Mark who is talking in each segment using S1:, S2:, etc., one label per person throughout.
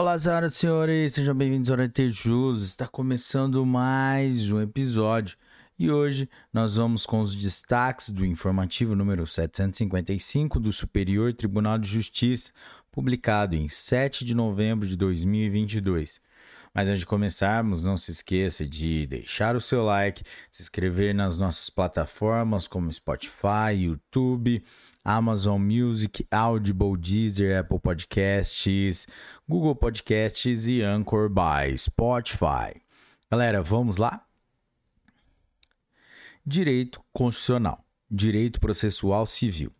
S1: Olá, senhoras e senhores, sejam bem-vindos ao Tejus. Está começando mais um episódio e hoje nós vamos com os destaques do informativo número 755 do Superior Tribunal de Justiça, publicado em 7 de novembro de 2022. Mas antes de começarmos, não se esqueça de deixar o seu like, se inscrever nas nossas plataformas como Spotify, YouTube, Amazon Music, Audible, Deezer, Apple Podcasts, Google Podcasts e Anchor by Spotify. Galera, vamos lá? Direito Constitucional, Direito Processual Civil.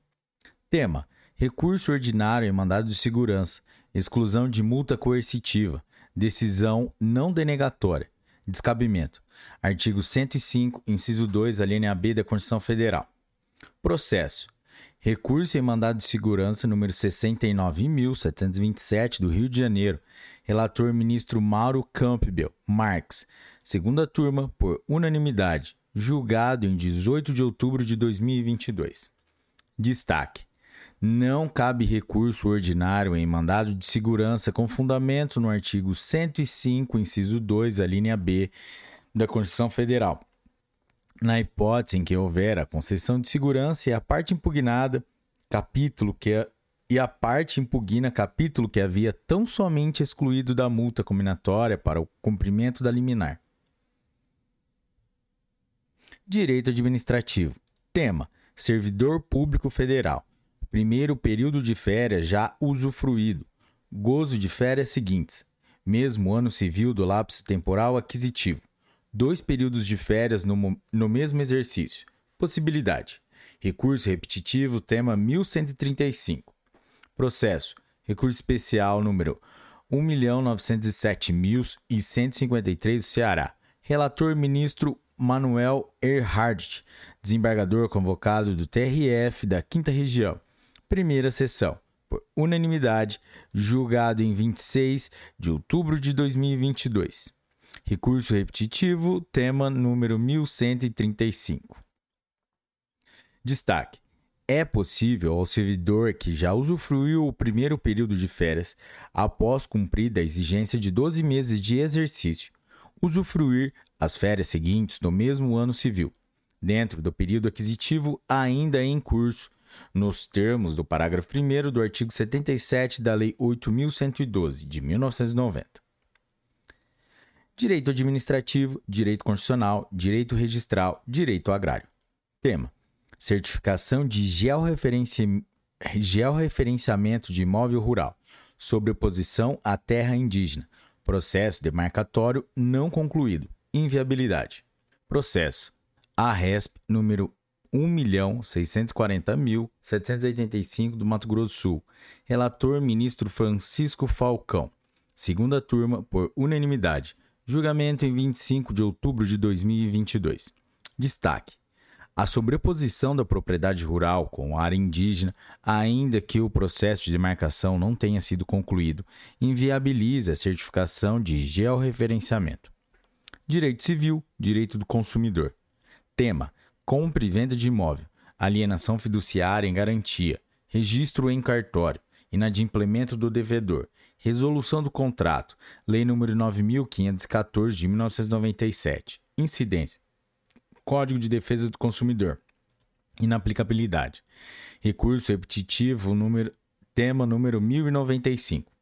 S1: Tema: Recurso ordinário em mandado de segurança, exclusão de multa coercitiva, decisão não denegatória, descabimento. Artigo 105, inciso 2, a linha B da Constituição Federal. Processo: Recurso em mandado de segurança número 69.727 do Rio de Janeiro. Relator ministro Mauro Campbell Marx. Segunda turma, por unanimidade. Julgado em 18 de outubro de 2022. Destaque: Não cabe recurso ordinário em mandado de segurança com fundamento no artigo 105, inciso 2, a linha B da Constituição Federal na hipótese em que houver a concessão de segurança e a parte impugnada, capítulo que é, e a parte impugna capítulo que havia tão somente excluído da multa combinatória para o cumprimento da liminar. Direito administrativo. Tema: Servidor Público Federal. Primeiro período de férias já usufruído. Gozo de férias seguintes. Mesmo ano civil do lapso temporal aquisitivo dois períodos de férias no, no mesmo exercício. Possibilidade. Recurso repetitivo, tema 1135. Processo. Recurso especial número 1.907.153 do Ceará. Relator ministro Manuel Erhard, desembargador convocado do TRF da 5 Região. Primeira sessão. Por unanimidade, julgado em 26 de outubro de 2022. Recurso repetitivo, tema número 1135. Destaque: é possível ao servidor que já usufruiu o primeiro período de férias, após cumprida a exigência de 12 meses de exercício, usufruir as férias seguintes no mesmo ano civil, dentro do período aquisitivo ainda em curso, nos termos do parágrafo 1 do artigo 77 da Lei 8.112, de 1990. Direito administrativo, direito constitucional, direito registral, direito agrário. Tema: Certificação de georreferenci... georreferenciamento de imóvel rural, sobre oposição à terra indígena. Processo demarcatório não concluído. Inviabilidade. Processo: ARESP número 1.640.785 do Mato Grosso do Sul. Relator ministro Francisco Falcão. Segunda turma por unanimidade. Julgamento em 25 de outubro de 2022. Destaque: a sobreposição da propriedade rural com área indígena, ainda que o processo de demarcação não tenha sido concluído, inviabiliza a certificação de georreferenciamento. Direito civil, direito do consumidor. Tema: compra e venda de imóvel, alienação fiduciária em garantia, registro em cartório, inadimplemento do devedor, Resolução do contrato. Lei nº 9514 de 1997. Incidência. Código de Defesa do Consumidor. Inaplicabilidade. Recurso repetitivo número tema número 1095.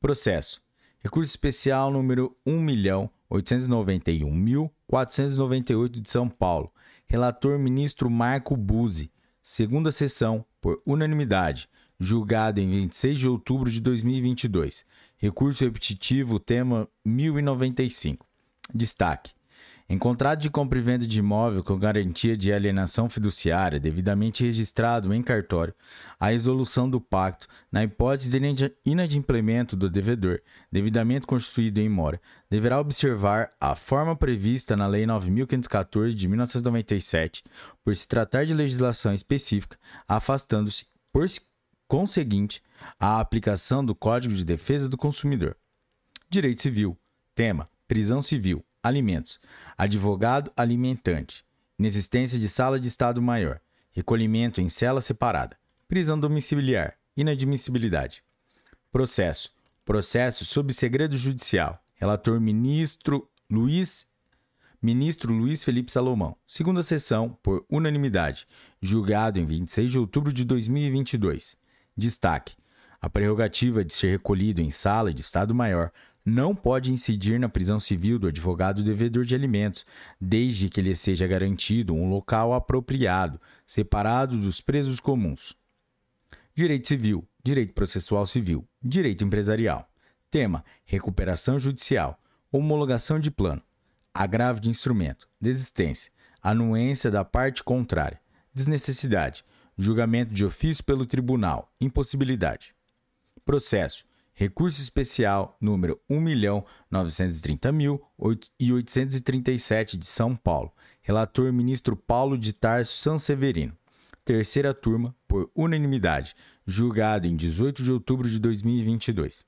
S1: Processo. Recurso especial número 1.891.498 de São Paulo. Relator ministro Marco Buzzi. Segunda sessão por unanimidade julgado em 26 de outubro de 2022. Recurso repetitivo, tema 1095. Destaque: em contrato de compra e venda de imóvel com garantia de alienação fiduciária devidamente registrado em cartório, a resolução do pacto, na hipótese de inadimplemento do devedor, devidamente constituído em mora, deverá observar a forma prevista na Lei 9514 de 1997, por se tratar de legislação específica, afastando-se, por conseguinte à aplicação do Código de Defesa do Consumidor. Direito Civil. Tema: prisão civil, alimentos, advogado alimentante, inexistência de sala de Estado maior, recolhimento em cela separada, prisão domiciliar, inadmissibilidade. Processo: Processo sob segredo judicial. Relator ministro Luiz Ministro Luiz Felipe Salomão. Segunda sessão, por unanimidade. Julgado em 26 de outubro de 2022. Destaque: a prerrogativa de ser recolhido em sala de Estado Maior não pode incidir na prisão civil do advogado devedor de alimentos, desde que lhe seja garantido um local apropriado, separado dos presos comuns. Direito Civil, Direito Processual Civil, Direito Empresarial. Tema: Recuperação Judicial, Homologação de Plano, Agravo de Instrumento, Desistência, Anuência da parte contrária, Desnecessidade, Julgamento de ofício pelo Tribunal, Impossibilidade. Processo: Recurso especial número 1.930.837 de São Paulo. Relator ministro Paulo de Tarso Sanseverino. Terceira turma, por unanimidade, julgado em 18 de outubro de 2022.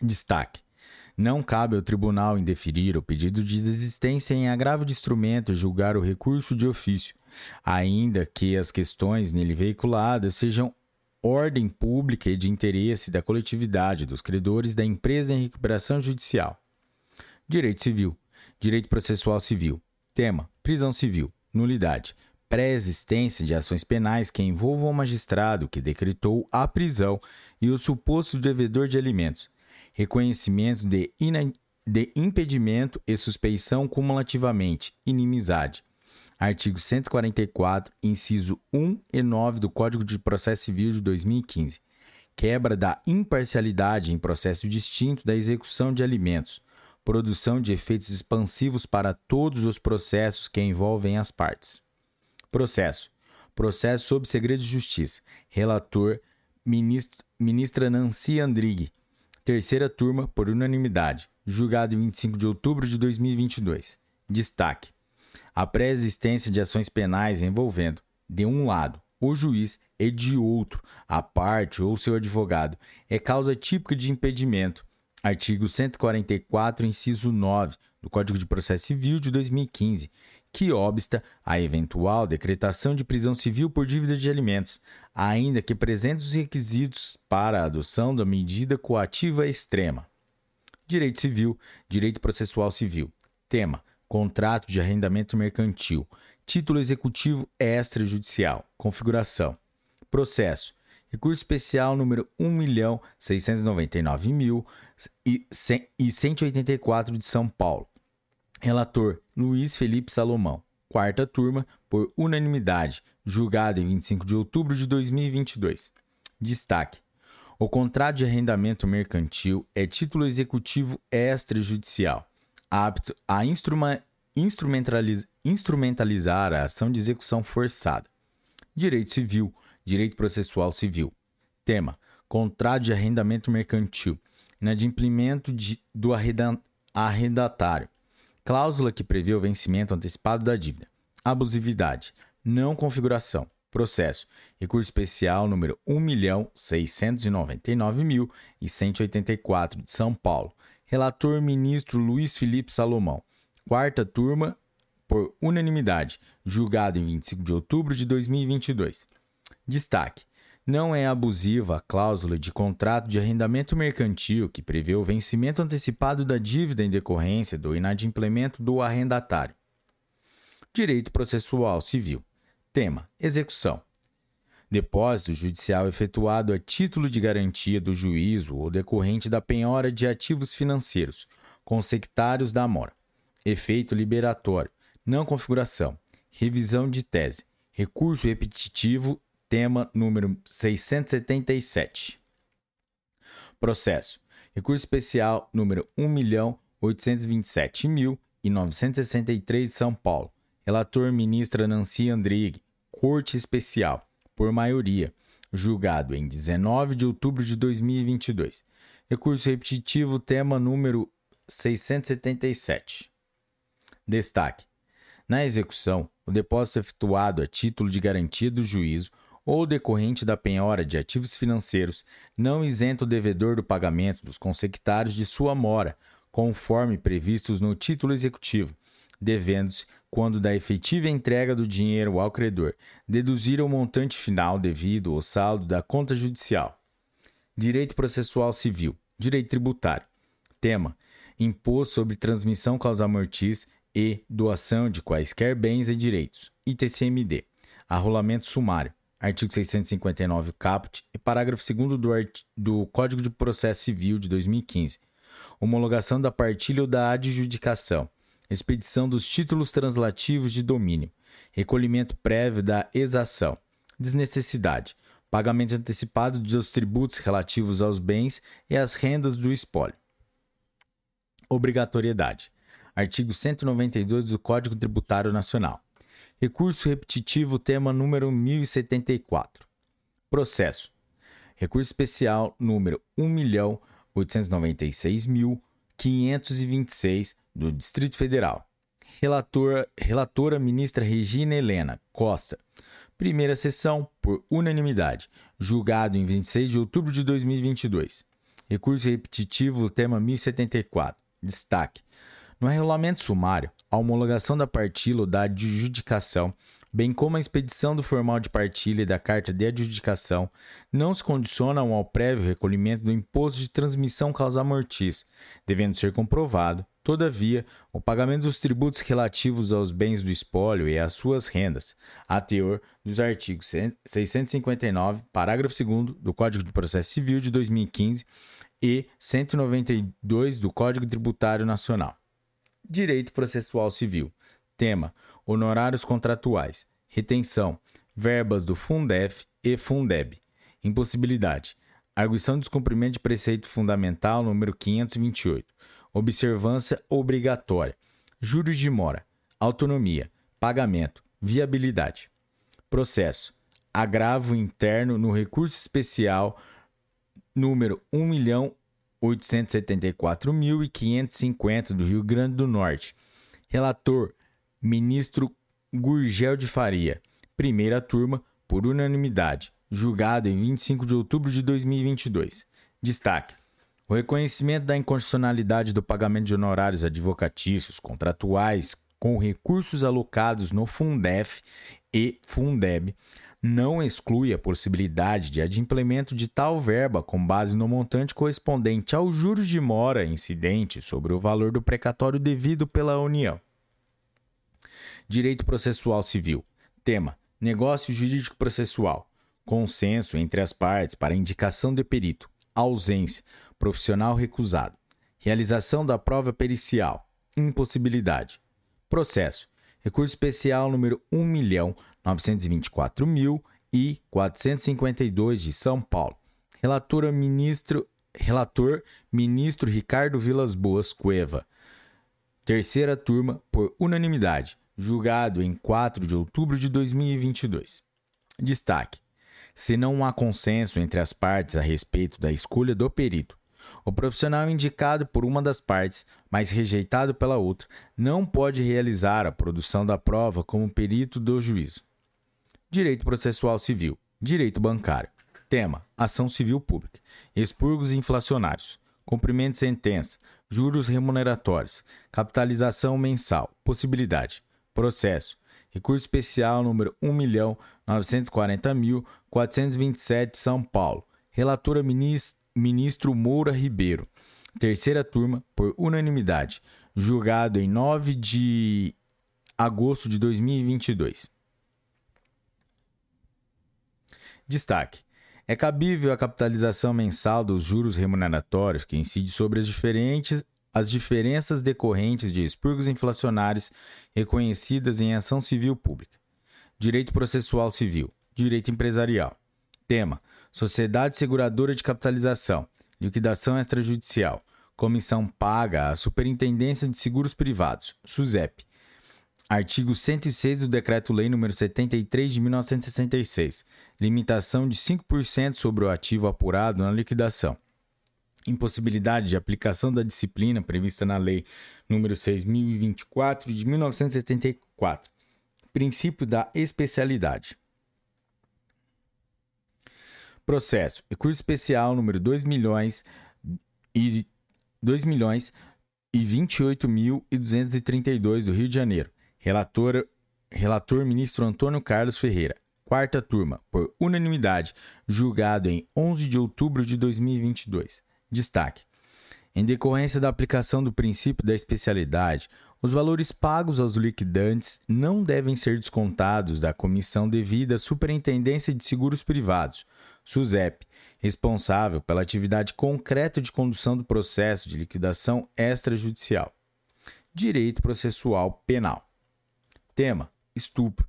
S1: Destaque: não cabe ao tribunal indeferir o pedido de desistência em agravo de instrumento julgar o recurso de ofício, ainda que as questões nele veiculadas sejam ordem pública e de interesse da coletividade dos credores da empresa em recuperação judicial. Direito Civil, Direito Processual Civil. Tema: Prisão Civil, nulidade, pré-existência de ações penais que envolvam o magistrado que decretou a prisão e o suposto devedor de alimentos. Reconhecimento de, de impedimento e suspeição cumulativamente, inimizade artigo 144, inciso 1 e 9 do Código de Processo Civil de 2015. Quebra da imparcialidade em processo distinto da execução de alimentos. Produção de efeitos expansivos para todos os processos que envolvem as partes. Processo. Processo sob segredo de justiça. Relator, ministro, ministra Nancy Andrighi. Terceira turma, por unanimidade. Julgado em 25 de outubro de 2022. Destaque a pré-existência de ações penais envolvendo, de um lado, o juiz e de outro, a parte ou seu advogado, é causa típica de impedimento. Artigo 144, inciso 9 do Código de Processo Civil de 2015, que obsta a eventual decretação de prisão civil por dívida de alimentos, ainda que presentes os requisitos para a adoção da medida coativa extrema. Direito Civil, Direito Processual Civil. Tema: contrato de arrendamento mercantil, título executivo extrajudicial, configuração, processo, recurso especial número 1.699.184 de São Paulo. Relator Luiz Felipe Salomão. Quarta turma, por unanimidade, julgado em 25 de outubro de 2022. Destaque: o contrato de arrendamento mercantil é título executivo extrajudicial apto a instrumentaliz instrumentalizar a ação de execução forçada. Direito Civil, Direito Processual Civil. Tema: Contrato de arrendamento mercantil. Inadimplemento de, do arrendatário. Cláusula que prevê o vencimento antecipado da dívida. Abusividade. Não configuração. Processo. Recurso especial número 1.699.184 de São Paulo. Relator ministro Luiz Felipe Salomão. Quarta turma, por unanimidade, julgado em 25 de outubro de 2022. Destaque: não é abusiva a cláusula de contrato de arrendamento mercantil que prevê o vencimento antecipado da dívida em decorrência do inadimplemento do arrendatário. Direito processual civil. Tema: execução. Depósito judicial efetuado a título de garantia do juízo ou decorrente da penhora de ativos financeiros, consectários da mora. Efeito liberatório. Não configuração. Revisão de tese. Recurso repetitivo. Tema número 677. Processo. Recurso especial número 1.827.963 de São Paulo. Relator ministra Nancy Andrighi. Corte Especial por maioria, julgado em 19 de outubro de 2022. Recurso repetitivo, tema número 677. Destaque: na execução, o depósito efetuado a título de garantia do juízo ou decorrente da penhora de ativos financeiros não isenta o devedor do pagamento dos consectários de sua mora, conforme previstos no título executivo, devendo-se, quando da efetiva entrega do dinheiro ao credor, deduzir o montante final devido ao saldo da conta judicial. Direito processual civil, Direito Tributário. Tema: Imposto sobre transmissão causa mortis e doação de quaisquer bens e direitos. ITCMD. Arrolamento sumário. Artigo 659 caput e parágrafo 2 do, do Código de Processo Civil de 2015. Homologação da partilha ou da adjudicação. Expedição dos títulos translativos de domínio. Recolhimento prévio da exação. Desnecessidade. Pagamento antecipado dos tributos relativos aos bens e às rendas do espólio. Obrigatoriedade. Artigo 192 do Código Tributário Nacional. Recurso repetitivo, tema número 1074. Processo. Recurso especial número 1.896.526 do Distrito Federal. Relator, relatora ministra Regina Helena Costa. Primeira sessão, por unanimidade. Julgado em 26 de outubro de 2022. Recurso repetitivo, tema 1074. Destaque. No regulamento sumário, a homologação da partilha ou da adjudicação, bem como a expedição do formal de partilha e da carta de adjudicação, não se condicionam ao prévio recolhimento do imposto de transmissão causa mortis, devendo ser comprovado, todavia, o pagamento dos tributos relativos aos bens do espólio e às suas rendas, a teor dos artigos 659, parágrafo 2 do Código de Processo Civil de 2015 e 192 do Código Tributário Nacional. Direito Processual Civil. Tema: Honorários contratuais. Retenção. Verbas do Fundef e Fundeb. Impossibilidade. Arguição de descumprimento de preceito fundamental número 528. Observância obrigatória. Juros de mora. Autonomia. Pagamento. Viabilidade. Processo. Agravo interno no recurso especial número 1.874.550 do Rio Grande do Norte. Relator: Ministro Gurgel de Faria. Primeira turma, por unanimidade. Julgado em 25 de outubro de 2022. Destaque: o reconhecimento da inconstitucionalidade do pagamento de honorários advocatícios contratuais com recursos alocados no Fundef e Fundeb não exclui a possibilidade de adimplemento de tal verba com base no montante correspondente aos juros de mora incidente sobre o valor do precatório devido pela União. Direito Processual Civil. Tema: Negócio Jurídico Processual. Consenso entre as partes para indicação de perito. Ausência. Profissional recusado. Realização da prova pericial. Impossibilidade. Processo. Recurso especial número 1 milhão 924.452 de São Paulo. Relatora ministro, relator ministro Ricardo Vilas Boas Cueva. Terceira turma por unanimidade, julgado em 4 de outubro de 2022. Destaque: se não há consenso entre as partes a respeito da escolha do perito, o profissional indicado por uma das partes, mas rejeitado pela outra, não pode realizar a produção da prova como perito do juízo. Direito Processual Civil, Direito Bancário. Tema: Ação Civil Pública. Expurgos inflacionários. Cumprimento de sentença. Juros remuneratórios. Capitalização mensal. Possibilidade. Processo. Recurso especial número 1.940.427, São Paulo. Relatora ministro Moura Ribeiro. Terceira turma, por unanimidade. Julgado em 9 de agosto de 2022. Destaque: é cabível a capitalização mensal dos juros remuneratórios que incide sobre as diferentes as diferenças decorrentes de expurgos inflacionários reconhecidas em ação civil pública. Direito processual civil, direito empresarial. Tema: Sociedade Seguradora de Capitalização, liquidação extrajudicial, comissão paga à Superintendência de Seguros Privados, SUSEP, Artigo 106 do Decreto-Lei nº 73 de 1966. Limitação de 5% sobre o ativo apurado na liquidação. Impossibilidade de aplicação da disciplina prevista na Lei nº 6024 de 1974. Princípio da especialidade. Processo. Recurso especial número 2 milhões e 2 milhões e 28.232 do Rio de Janeiro Relator, relator ministro Antônio Carlos Ferreira. Quarta turma, por unanimidade, julgado em 11 de outubro de 2022. Destaque: Em decorrência da aplicação do princípio da especialidade, os valores pagos aos liquidantes não devem ser descontados da comissão devida à Superintendência de Seguros Privados, SUSEP, responsável pela atividade concreta de condução do processo de liquidação extrajudicial. Direito processual penal. Tema: estupro.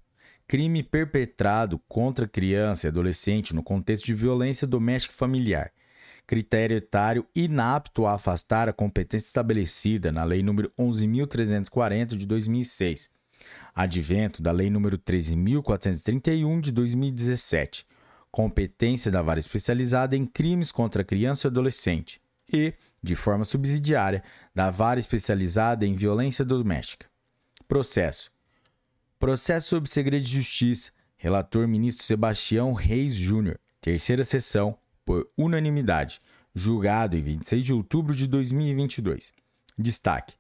S1: Crime perpetrado contra criança e adolescente no contexto de violência doméstica e familiar. Critério etário inapto a afastar a competência estabelecida na Lei nº 11.340 de 2006. Advento da Lei nº 13.431 de 2017 competência da vara especializada em crimes contra criança e adolescente e, de forma subsidiária, da vara especializada em violência doméstica. Processo. Processo sob segredo de justiça. Relator ministro Sebastião Reis Júnior. Terceira sessão, por unanimidade. Julgado em 26 de outubro de 2022. Destaque: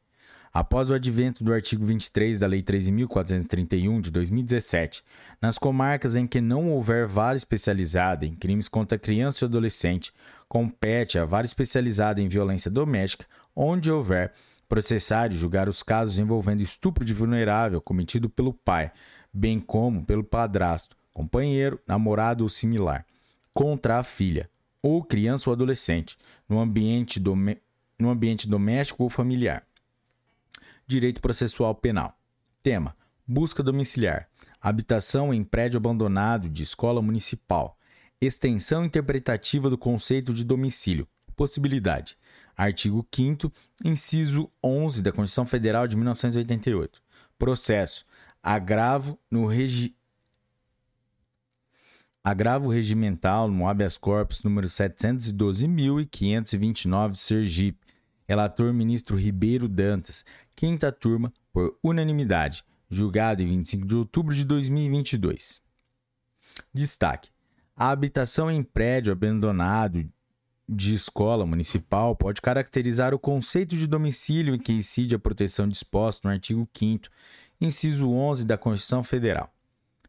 S1: após o advento do artigo 23 da Lei 13.431 de 2017, nas comarcas em que não houver vara especializada em crimes contra criança e adolescente, compete à vara especializada em violência doméstica, onde houver, processar e julgar os casos envolvendo estupro de vulnerável cometido pelo pai, bem como pelo padrasto, companheiro, namorado ou similar, contra a filha, ou criança ou adolescente, no ambiente, no ambiente doméstico ou familiar Direito Processual Penal. Tema: Busca domiciliar. Habitação em prédio abandonado de escola municipal. Extensão interpretativa do conceito de domicílio. Possibilidade. Artigo 5 inciso 11 da Constituição Federal de 1988. Processo: agravo no regi Agravo regimental no habeas corpus número 712.529, Sergipe, Relator ministro Ribeiro Dantas, quinta turma, por unanimidade, julgado em 25 de outubro de 2022. Destaque: a habitação em prédio abandonado de escola municipal pode caracterizar o conceito de domicílio em que incide a proteção disposta no artigo 5 inciso 11 da Constituição Federal.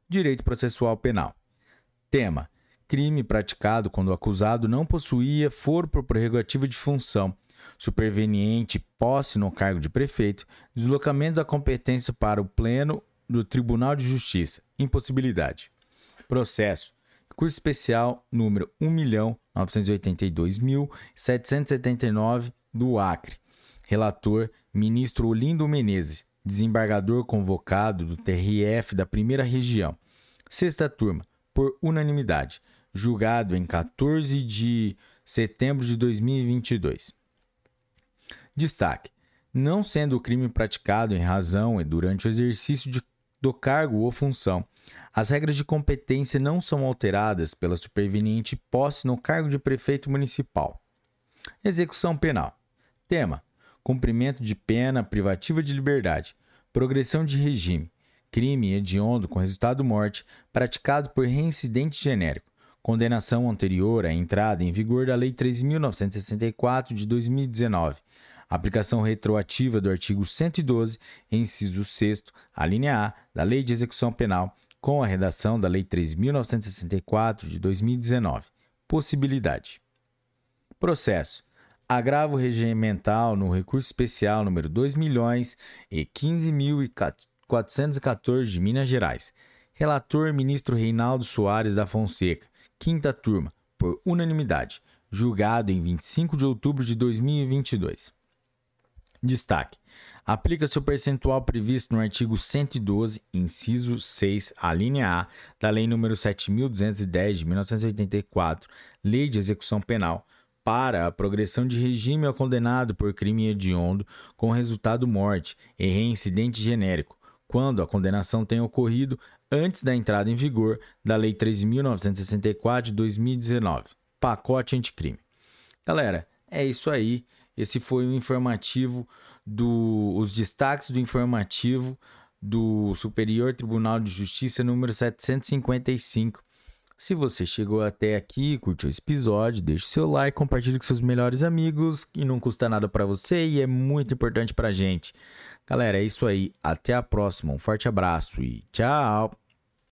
S1: Direito processual penal. Tema: crime praticado quando o acusado não possuía foro por prerrogativa de função superveniente posse no cargo de prefeito, deslocamento da competência para o pleno do Tribunal de Justiça, impossibilidade. Processo. Curso especial número 1.982.779 do Acre. Relator: Ministro Olindo Menezes, desembargador convocado do TRF da Primeira Região. Sexta turma, por unanimidade, julgado em 14 de setembro de 2022. Destaque: não sendo o crime praticado em razão e durante o exercício de, do cargo ou função, as regras de competência não são alteradas pela superveniente posse no cargo de prefeito municipal. Execução penal. Tema: cumprimento de pena privativa de liberdade, progressão de regime, crime hediondo com resultado morte praticado por reincidente genérico, condenação anterior à entrada em vigor da Lei 3.964 de 2019 Aplicação retroativa do artigo 112, inciso 6, a linha A, da Lei de Execução Penal, com a redação da Lei 3.964 de 2019. Possibilidade. Processo. Agravo regimental no recurso especial número 2 milhões e 15.414 de Minas Gerais. Relator ministro Reinaldo Soares da Fonseca. Quinta turma, por unanimidade. Julgado em 25 de outubro de 2022. Destaque: aplica-se o percentual previsto no artigo 112, inciso 6, a linha A, da Lei nº 7.210 de 1984, Lei de Execução Penal, para a progressão de regime ao condenado por crime hediondo com resultado morte e reincidente genérico, quando a condenação tenha ocorrido antes da entrada em vigor da Lei 13.964 de 2019, pacote anticrime. Galera, é isso aí. Esse foi o informativo do os destaques do informativo do Superior Tribunal de Justiça número 755. Se você chegou até aqui, curtiu esse episódio, deixe seu like, compartilhe com seus melhores amigos, e não custa nada para você e é muito importante pra gente. Galera, é isso aí. Até a próxima. Um forte abraço e tchau.